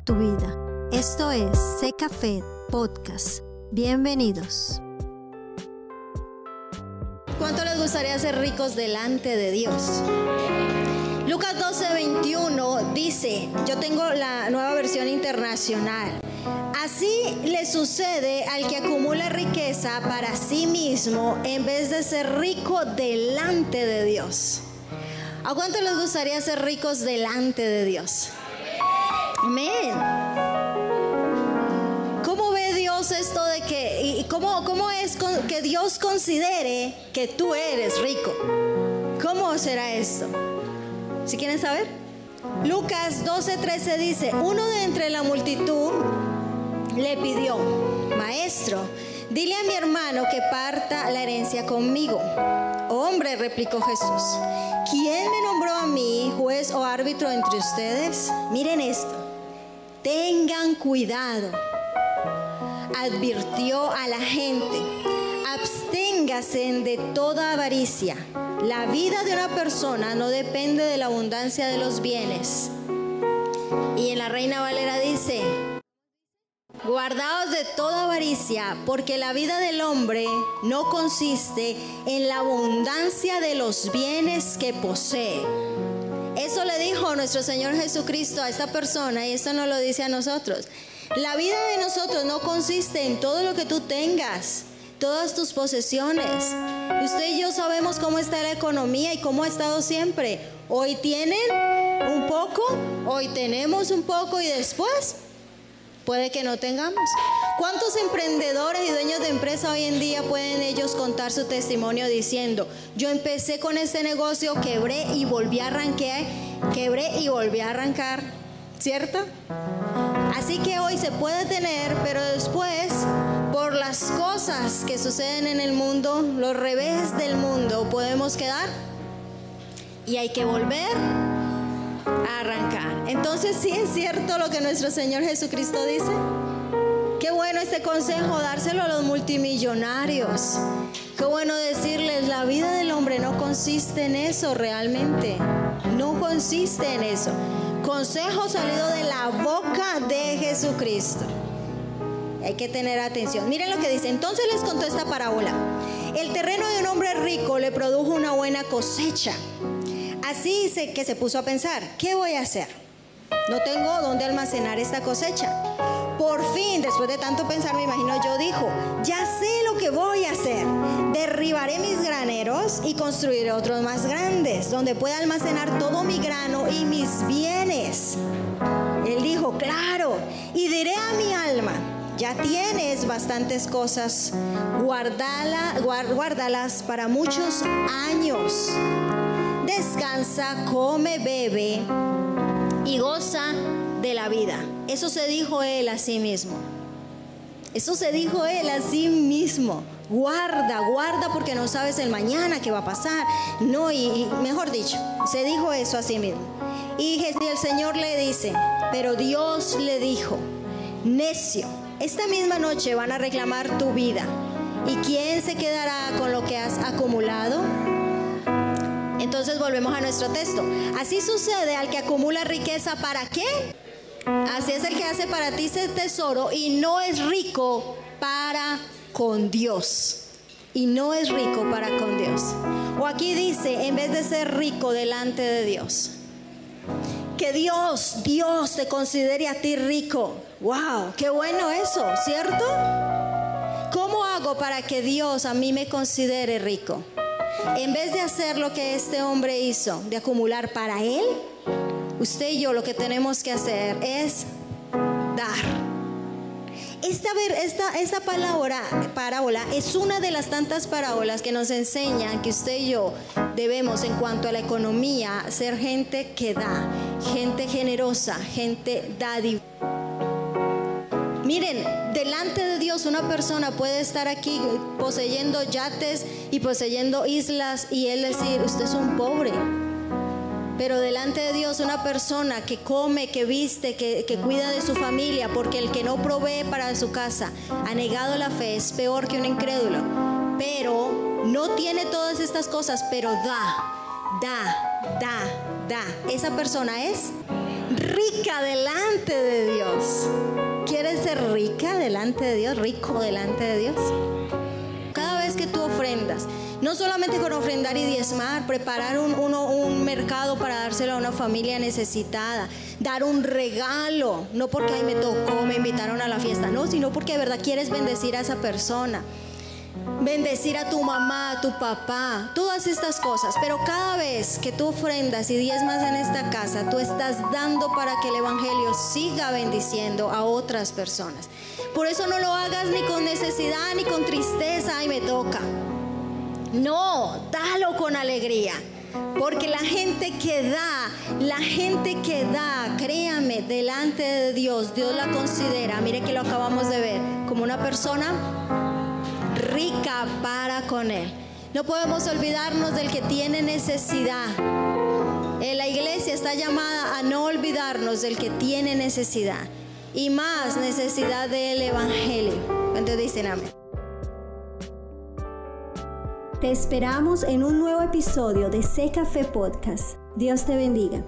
tu vida. Esto es Sé Café Podcast. Bienvenidos. ¿Cuánto les gustaría ser ricos delante de Dios? Lucas 12:21 dice, yo tengo la nueva versión internacional. Así le sucede al que acumula riqueza para sí mismo en vez de ser rico delante de Dios. ¿A cuánto les gustaría ser ricos delante de Dios? Amén. ¿Cómo ve Dios esto de que, y cómo, cómo es que Dios considere que tú eres rico? ¿Cómo será esto? Si quieren saber. Lucas 12:13 dice, uno de entre la multitud le pidió, maestro, dile a mi hermano que parta la herencia conmigo. Hombre, replicó Jesús, ¿quién me nombró a mí juez o árbitro entre ustedes? Miren esto, tengan cuidado, advirtió a la gente, absténgase de toda avaricia. La vida de una persona no depende de la abundancia de los bienes. Y en la Reina Valera dice, Guardaos de toda avaricia, porque la vida del hombre no consiste en la abundancia de los bienes que posee. Eso le dijo nuestro Señor Jesucristo a esta persona y esto no lo dice a nosotros. La vida de nosotros no consiste en todo lo que tú tengas, todas tus posesiones. Usted y yo sabemos cómo está la economía y cómo ha estado siempre. Hoy tienen un poco, hoy tenemos un poco y después Puede que no tengamos. ¿Cuántos emprendedores y dueños de empresa hoy en día pueden ellos contar su testimonio diciendo, yo empecé con este negocio, quebré y volví a arrancar, quebré y volví a arrancar, ¿cierto? Así que hoy se puede tener, pero después, por las cosas que suceden en el mundo, los revés del mundo, podemos quedar y hay que volver arrancar. Entonces, sí es cierto lo que nuestro Señor Jesucristo dice. Qué bueno este consejo, dárselo a los multimillonarios. Qué bueno decirles, la vida del hombre no consiste en eso realmente. No consiste en eso. Consejo salido de la boca de Jesucristo. Hay que tener atención. Miren lo que dice. Entonces les contó esta parábola. El terreno de un hombre rico le produjo una buena cosecha. Así que se puso a pensar, ¿qué voy a hacer? No tengo dónde almacenar esta cosecha. Por fin, después de tanto pensar, me imagino yo dijo, ya sé lo que voy a hacer. Derribaré mis graneros y construiré otros más grandes, donde pueda almacenar todo mi grano y mis bienes. Él dijo, claro, y diré a mi alma, ya tienes bastantes cosas, guardala, guárdalas para muchos años descansa, come, bebe y goza de la vida. Eso se dijo él a sí mismo. Eso se dijo él a sí mismo. Guarda, guarda porque no sabes el mañana qué va a pasar. No, y, mejor dicho, se dijo eso a sí mismo. Y el Señor le dice, pero Dios le dijo, necio, esta misma noche van a reclamar tu vida. ¿Y quién se quedará con lo que has acumulado? Entonces volvemos a nuestro texto. Así sucede al que acumula riqueza para qué? Así es el que hace para ti ese tesoro y no es rico para con Dios. Y no es rico para con Dios. O aquí dice, en vez de ser rico delante de Dios. Que Dios, Dios te considere a ti rico. ¡Wow! ¡Qué bueno eso! ¿Cierto? ¿Cómo hago para que Dios a mí me considere rico? En vez de hacer lo que este hombre hizo, de acumular para él, usted y yo lo que tenemos que hacer es dar. Esta, esta, esta palabra, parábola es una de las tantas parábolas que nos enseñan que usted y yo debemos en cuanto a la economía ser gente que da, gente generosa, gente dádiva. Miren, delante de Dios una persona puede estar aquí poseyendo yates y poseyendo islas y él decir, usted es un pobre. Pero delante de Dios una persona que come, que viste, que, que, cuida de su familia, porque el que no provee para su casa ha negado la fe, es peor que un incrédulo. Pero no tiene todas estas cosas, pero da, da, da, da. Esa persona es rica delante de Dios. ¿Quieres ser rica delante de Dios? Rico delante de Dios. Cada vez que tú ofrendas, no solamente con ofrendar y diezmar, preparar un, un mercado para dárselo a una familia necesitada, dar un regalo, no porque ahí me tocó, me invitaron a la fiesta, no, sino porque de verdad quieres bendecir a esa persona bendecir a tu mamá, a tu papá, todas estas cosas. Pero cada vez que tú ofrendas y diezmas en esta casa, tú estás dando para que el Evangelio siga bendiciendo a otras personas. Por eso no lo hagas ni con necesidad ni con tristeza, y me toca. No, dalo con alegría. Porque la gente que da, la gente que da, créame, delante de Dios, Dios la considera, mire que lo acabamos de ver, como una persona rica para con Él. No podemos olvidarnos del que tiene necesidad. Eh, la iglesia está llamada a no olvidarnos del que tiene necesidad y más necesidad del Evangelio. Cuando dicen amén. Te esperamos en un nuevo episodio de Seca Fe Podcast. Dios te bendiga.